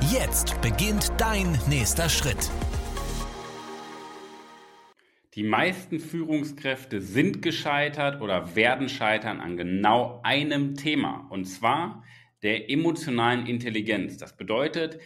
Jetzt beginnt dein nächster Schritt. Die meisten Führungskräfte sind gescheitert oder werden scheitern an genau einem Thema, und zwar der emotionalen Intelligenz. Das bedeutet,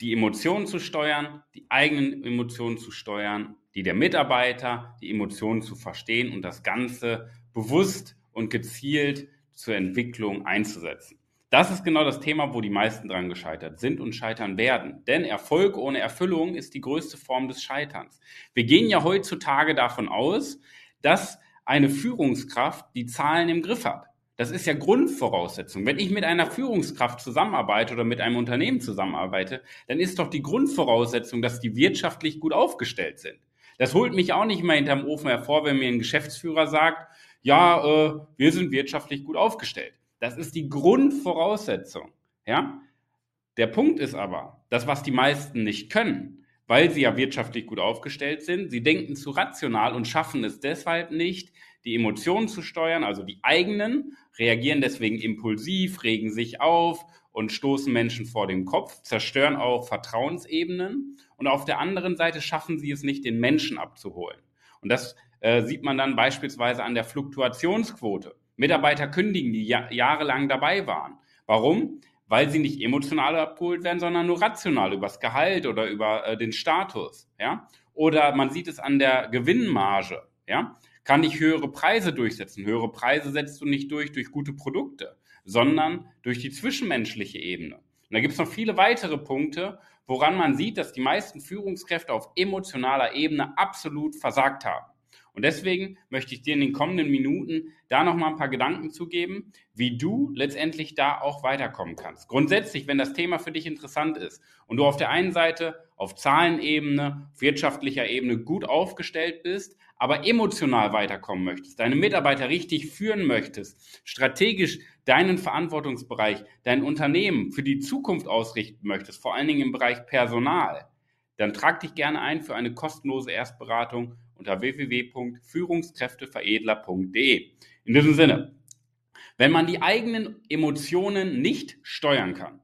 die Emotionen zu steuern, die eigenen Emotionen zu steuern, die der Mitarbeiter, die Emotionen zu verstehen und das Ganze bewusst und gezielt zur Entwicklung einzusetzen. Das ist genau das Thema, wo die meisten dran gescheitert sind und scheitern werden. Denn Erfolg ohne Erfüllung ist die größte Form des Scheiterns. Wir gehen ja heutzutage davon aus, dass eine Führungskraft die Zahlen im Griff hat. Das ist ja Grundvoraussetzung. Wenn ich mit einer Führungskraft zusammenarbeite oder mit einem Unternehmen zusammenarbeite, dann ist doch die Grundvoraussetzung, dass die wirtschaftlich gut aufgestellt sind. Das holt mich auch nicht mehr hinterm Ofen hervor, wenn mir ein Geschäftsführer sagt, ja, äh, wir sind wirtschaftlich gut aufgestellt. Das ist die Grundvoraussetzung. Ja? Der Punkt ist aber, das, was die meisten nicht können, weil sie ja wirtschaftlich gut aufgestellt sind, sie denken zu rational und schaffen es deshalb nicht, die Emotionen zu steuern, also die eigenen, reagieren deswegen impulsiv, regen sich auf und stoßen Menschen vor den Kopf, zerstören auch Vertrauensebenen und auf der anderen Seite schaffen sie es nicht, den Menschen abzuholen. Und das äh, sieht man dann beispielsweise an der Fluktuationsquote. Mitarbeiter kündigen, die ja jahrelang dabei waren. Warum? Weil sie nicht emotional abgeholt werden, sondern nur rational übers Gehalt oder über äh, den Status. Ja? Oder man sieht es an der Gewinnmarge. Ja? Kann ich höhere Preise durchsetzen? Höhere Preise setzt du nicht durch durch gute Produkte, sondern durch die zwischenmenschliche Ebene. Und da gibt es noch viele weitere Punkte, woran man sieht, dass die meisten Führungskräfte auf emotionaler Ebene absolut versagt haben. Und deswegen möchte ich dir in den kommenden Minuten da nochmal ein paar Gedanken zu geben, wie du letztendlich da auch weiterkommen kannst. Grundsätzlich, wenn das Thema für dich interessant ist und du auf der einen Seite auf Zahlenebene, wirtschaftlicher Ebene gut aufgestellt bist, aber emotional weiterkommen möchtest, deine Mitarbeiter richtig führen möchtest, strategisch deinen Verantwortungsbereich, dein Unternehmen für die Zukunft ausrichten möchtest, vor allen Dingen im Bereich Personal, dann trag dich gerne ein für eine kostenlose Erstberatung unter www.führungskräfteveredler.de. In diesem Sinne, wenn man die eigenen Emotionen nicht steuern kann,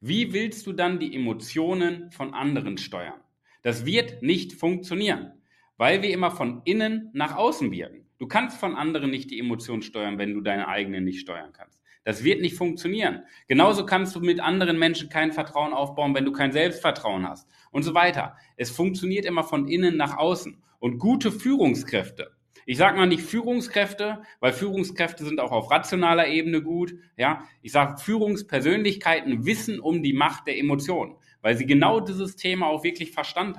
wie willst du dann die Emotionen von anderen steuern? Das wird nicht funktionieren, weil wir immer von innen nach außen wirken. Du kannst von anderen nicht die Emotionen steuern, wenn du deine eigenen nicht steuern kannst. Das wird nicht funktionieren. Genauso kannst du mit anderen Menschen kein Vertrauen aufbauen, wenn du kein Selbstvertrauen hast und so weiter. Es funktioniert immer von innen nach außen. Und gute Führungskräfte, ich sage mal nicht Führungskräfte, weil Führungskräfte sind auch auf rationaler Ebene gut. Ja, ich sage Führungspersönlichkeiten wissen um die Macht der Emotionen, weil sie genau dieses Thema auch wirklich verstanden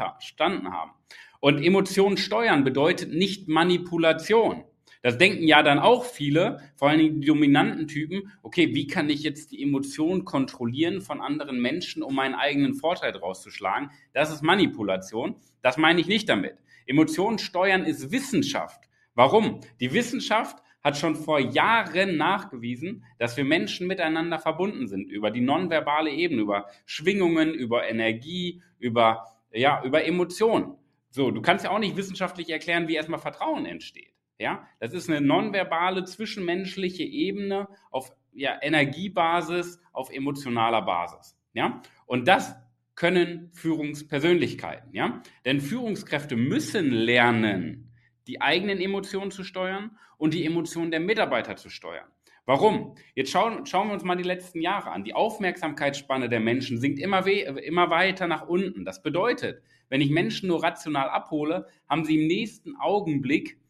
haben. Und Emotionen steuern bedeutet nicht Manipulation. Das denken ja dann auch viele, vor allen Dingen die dominanten Typen, okay, wie kann ich jetzt die Emotionen kontrollieren von anderen Menschen, um meinen eigenen Vorteil draus zu schlagen? Das ist Manipulation. Das meine ich nicht damit. Emotionen steuern ist Wissenschaft. Warum? Die Wissenschaft hat schon vor Jahren nachgewiesen, dass wir Menschen miteinander verbunden sind über die nonverbale Ebene, über Schwingungen, über Energie, über, ja, über Emotionen. So, du kannst ja auch nicht wissenschaftlich erklären, wie erstmal Vertrauen entsteht. Ja, das ist eine nonverbale zwischenmenschliche Ebene auf ja, Energiebasis, auf emotionaler Basis. Ja, und das können Führungspersönlichkeiten. Ja, denn Führungskräfte müssen lernen, die eigenen Emotionen zu steuern und die Emotionen der Mitarbeiter zu steuern. Warum? Jetzt schauen, schauen wir uns mal die letzten Jahre an. Die Aufmerksamkeitsspanne der Menschen sinkt immer, immer weiter nach unten. Das bedeutet, wenn ich Menschen nur rational abhole, haben sie im nächsten Augenblick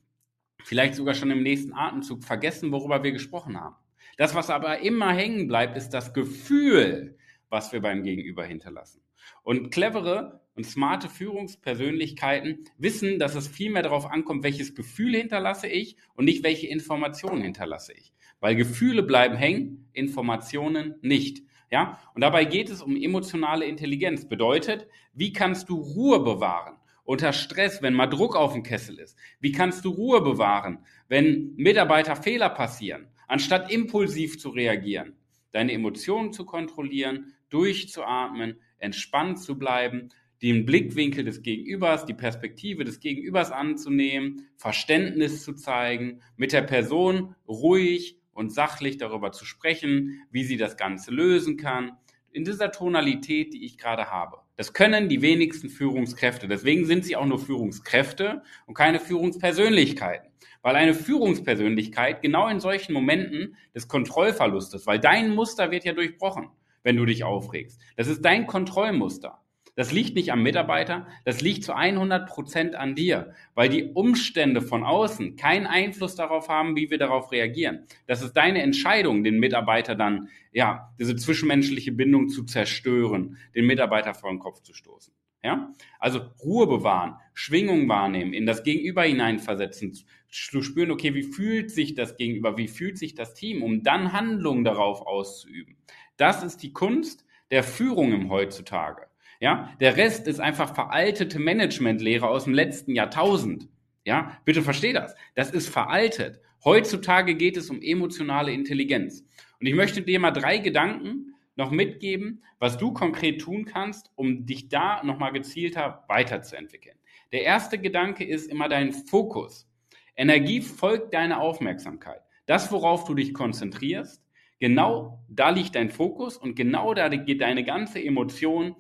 vielleicht sogar schon im nächsten Atemzug vergessen, worüber wir gesprochen haben. Das, was aber immer hängen bleibt, ist das Gefühl, was wir beim Gegenüber hinterlassen. Und clevere und smarte Führungspersönlichkeiten wissen, dass es viel mehr darauf ankommt, welches Gefühl hinterlasse ich und nicht welche Informationen hinterlasse ich. Weil Gefühle bleiben hängen, Informationen nicht. Ja, und dabei geht es um emotionale Intelligenz. Bedeutet, wie kannst du Ruhe bewahren? Unter Stress, wenn mal Druck auf dem Kessel ist. Wie kannst du Ruhe bewahren, wenn Mitarbeiter Fehler passieren, anstatt impulsiv zu reagieren? Deine Emotionen zu kontrollieren, durchzuatmen, entspannt zu bleiben, den Blickwinkel des Gegenübers, die Perspektive des Gegenübers anzunehmen, Verständnis zu zeigen, mit der Person ruhig und sachlich darüber zu sprechen, wie sie das Ganze lösen kann, in dieser Tonalität, die ich gerade habe. Das können die wenigsten Führungskräfte. Deswegen sind sie auch nur Führungskräfte und keine Führungspersönlichkeiten. Weil eine Führungspersönlichkeit genau in solchen Momenten des Kontrollverlustes, weil dein Muster wird ja durchbrochen, wenn du dich aufregst. Das ist dein Kontrollmuster. Das liegt nicht am Mitarbeiter, das liegt zu 100 Prozent an dir, weil die Umstände von außen keinen Einfluss darauf haben, wie wir darauf reagieren. Das ist deine Entscheidung, den Mitarbeiter dann, ja, diese zwischenmenschliche Bindung zu zerstören, den Mitarbeiter vor den Kopf zu stoßen. Ja? Also Ruhe bewahren, Schwingung wahrnehmen, in das Gegenüber hineinversetzen, zu spüren, okay, wie fühlt sich das Gegenüber, wie fühlt sich das Team, um dann Handlungen darauf auszuüben. Das ist die Kunst der Führung im heutzutage. Ja, der Rest ist einfach veraltete Managementlehre aus dem letzten Jahrtausend. Ja, bitte versteh das. Das ist veraltet. Heutzutage geht es um emotionale Intelligenz. Und ich möchte dir mal drei Gedanken noch mitgeben, was du konkret tun kannst, um dich da nochmal gezielter weiterzuentwickeln. Der erste Gedanke ist immer dein Fokus. Energie folgt deiner Aufmerksamkeit. Das, worauf du dich konzentrierst, genau da liegt dein Fokus und genau da geht deine ganze Emotion,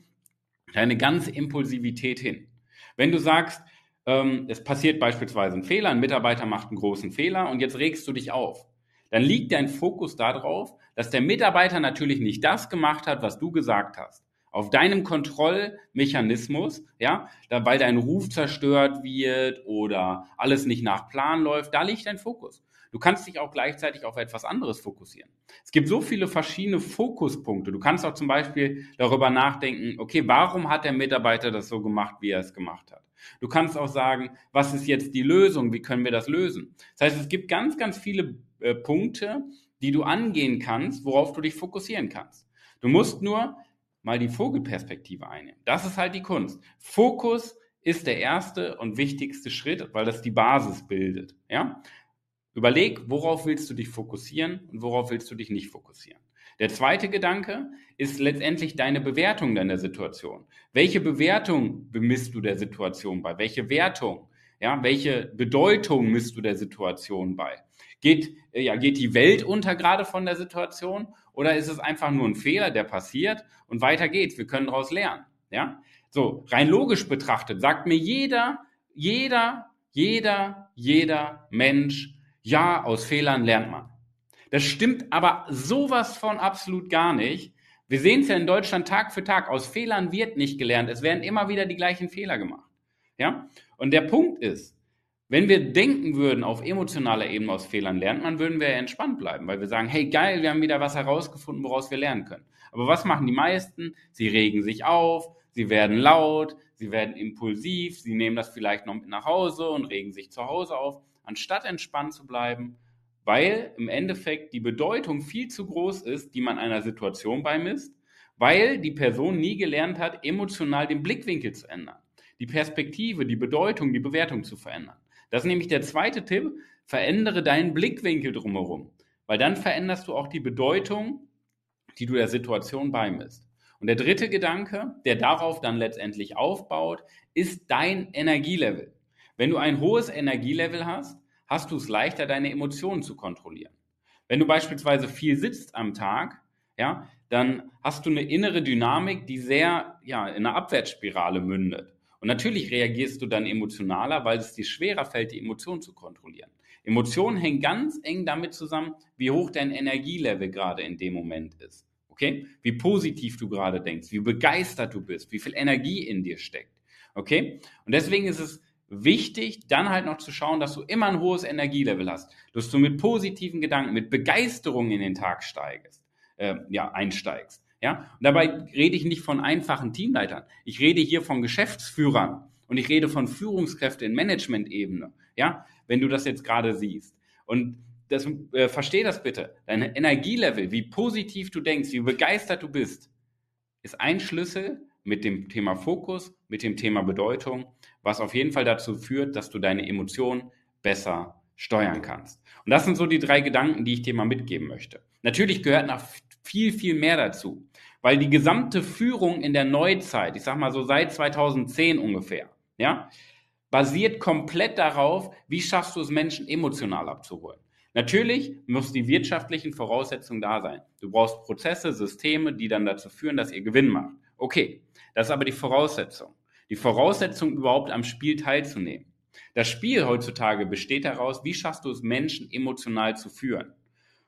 deine ganze Impulsivität hin. Wenn du sagst, ähm, es passiert beispielsweise ein Fehler, ein Mitarbeiter macht einen großen Fehler und jetzt regst du dich auf, dann liegt dein Fokus darauf, dass der Mitarbeiter natürlich nicht das gemacht hat, was du gesagt hast. Auf deinem Kontrollmechanismus, ja, da, weil dein Ruf zerstört wird oder alles nicht nach Plan läuft, da liegt dein Fokus. Du kannst dich auch gleichzeitig auf etwas anderes fokussieren. Es gibt so viele verschiedene Fokuspunkte. Du kannst auch zum Beispiel darüber nachdenken, okay, warum hat der Mitarbeiter das so gemacht, wie er es gemacht hat? Du kannst auch sagen, was ist jetzt die Lösung? Wie können wir das lösen? Das heißt, es gibt ganz, ganz viele äh, Punkte, die du angehen kannst, worauf du dich fokussieren kannst. Du musst nur mal die Vogelperspektive einnehmen. Das ist halt die Kunst. Fokus ist der erste und wichtigste Schritt, weil das die Basis bildet. Ja? Überleg, worauf willst du dich fokussieren und worauf willst du dich nicht fokussieren. Der zweite Gedanke ist letztendlich deine Bewertung deiner Situation. Welche Bewertung bemisst du der Situation bei? Welche Wertung? Ja, welche Bedeutung misst du der Situation bei? Geht, äh, ja, geht die Welt unter gerade von der Situation oder ist es einfach nur ein Fehler, der passiert und weiter geht's? Wir können daraus lernen. Ja, so rein logisch betrachtet sagt mir jeder, jeder, jeder, jeder Mensch, ja, aus Fehlern lernt man. Das stimmt aber sowas von absolut gar nicht. Wir sehen es ja in Deutschland Tag für Tag. Aus Fehlern wird nicht gelernt. Es werden immer wieder die gleichen Fehler gemacht. Ja? Und der Punkt ist, wenn wir denken würden, auf emotionaler Ebene aus Fehlern lernt man, würden wir entspannt bleiben, weil wir sagen, hey geil, wir haben wieder was herausgefunden, woraus wir lernen können. Aber was machen die meisten? Sie regen sich auf, sie werden laut, sie werden impulsiv, sie nehmen das vielleicht noch mit nach Hause und regen sich zu Hause auf anstatt entspannt zu bleiben, weil im Endeffekt die Bedeutung viel zu groß ist, die man einer Situation beimisst, weil die Person nie gelernt hat, emotional den Blickwinkel zu ändern, die Perspektive, die Bedeutung, die Bewertung zu verändern. Das ist nämlich der zweite Tipp, verändere deinen Blickwinkel drumherum, weil dann veränderst du auch die Bedeutung, die du der Situation beimisst. Und der dritte Gedanke, der darauf dann letztendlich aufbaut, ist dein Energielevel. Wenn du ein hohes Energielevel hast, hast du es leichter, deine Emotionen zu kontrollieren. Wenn du beispielsweise viel sitzt am Tag, ja, dann hast du eine innere Dynamik, die sehr ja, in einer Abwärtsspirale mündet. Und natürlich reagierst du dann emotionaler, weil es dir schwerer fällt, die Emotionen zu kontrollieren. Emotionen hängen ganz eng damit zusammen, wie hoch dein Energielevel gerade in dem Moment ist. Okay? Wie positiv du gerade denkst, wie begeistert du bist, wie viel Energie in dir steckt. Okay? Und deswegen ist es wichtig, dann halt noch zu schauen, dass du immer ein hohes Energielevel hast, dass du mit positiven Gedanken, mit Begeisterung in den Tag steigst, äh, ja, einsteigst. Ja? Und dabei rede ich nicht von einfachen Teamleitern. Ich rede hier von Geschäftsführern und ich rede von Führungskräften in Management-Ebene. Ja? Wenn du das jetzt gerade siehst. Und das, äh, versteh das bitte. Dein Energielevel, wie positiv du denkst, wie begeistert du bist, ist ein Schlüssel mit dem Thema Fokus, mit dem Thema Bedeutung, was auf jeden Fall dazu führt, dass du deine Emotionen besser steuern kannst. Und das sind so die drei Gedanken, die ich dir mal mitgeben möchte. Natürlich gehört noch viel, viel mehr dazu, weil die gesamte Führung in der Neuzeit, ich sag mal so seit 2010 ungefähr, ja, basiert komplett darauf, wie schaffst du es, Menschen emotional abzuholen. Natürlich müssen die wirtschaftlichen Voraussetzungen da sein. Du brauchst Prozesse, Systeme, die dann dazu führen, dass ihr Gewinn macht. Okay, das ist aber die Voraussetzung. Die Voraussetzung, überhaupt am Spiel teilzunehmen. Das Spiel heutzutage besteht daraus, wie schaffst du es, Menschen emotional zu führen.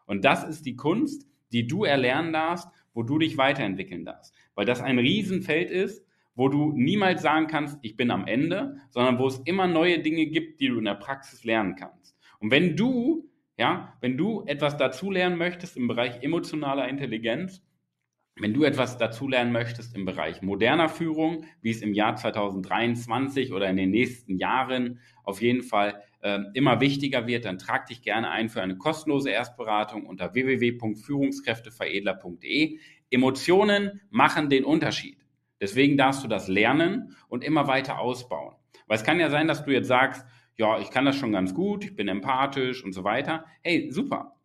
Und das ist die Kunst, die du erlernen darfst, wo du dich weiterentwickeln darfst. Weil das ein Riesenfeld ist, wo du niemals sagen kannst, ich bin am Ende, sondern wo es immer neue Dinge gibt, die du in der Praxis lernen kannst. Und wenn du, ja, wenn du etwas dazulernen möchtest im Bereich emotionaler Intelligenz, wenn du etwas dazulernen möchtest im Bereich moderner Führung, wie es im Jahr 2023 oder in den nächsten Jahren auf jeden Fall immer wichtiger wird, dann trag dich gerne ein für eine kostenlose Erstberatung unter www.führungskräfteveredler.de. Emotionen machen den Unterschied. Deswegen darfst du das lernen und immer weiter ausbauen. Weil es kann ja sein, dass du jetzt sagst, ja, ich kann das schon ganz gut, ich bin empathisch und so weiter. Hey, super.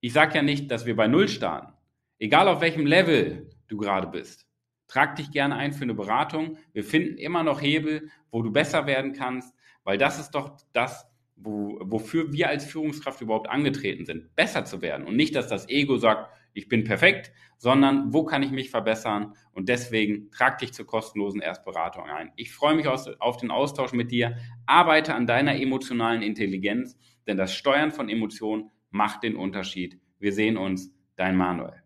Ich sage ja nicht, dass wir bei Null starten. Egal auf welchem Level du gerade bist. Trag dich gerne ein für eine Beratung. Wir finden immer noch Hebel, wo du besser werden kannst, weil das ist doch das, wo, wofür wir als Führungskraft überhaupt angetreten sind, besser zu werden. Und nicht, dass das Ego sagt, ich bin perfekt, sondern wo kann ich mich verbessern? Und deswegen trag dich zur kostenlosen Erstberatung ein. Ich freue mich auf den Austausch mit dir. Arbeite an deiner emotionalen Intelligenz, denn das Steuern von Emotionen macht den Unterschied. Wir sehen uns, dein Manuel.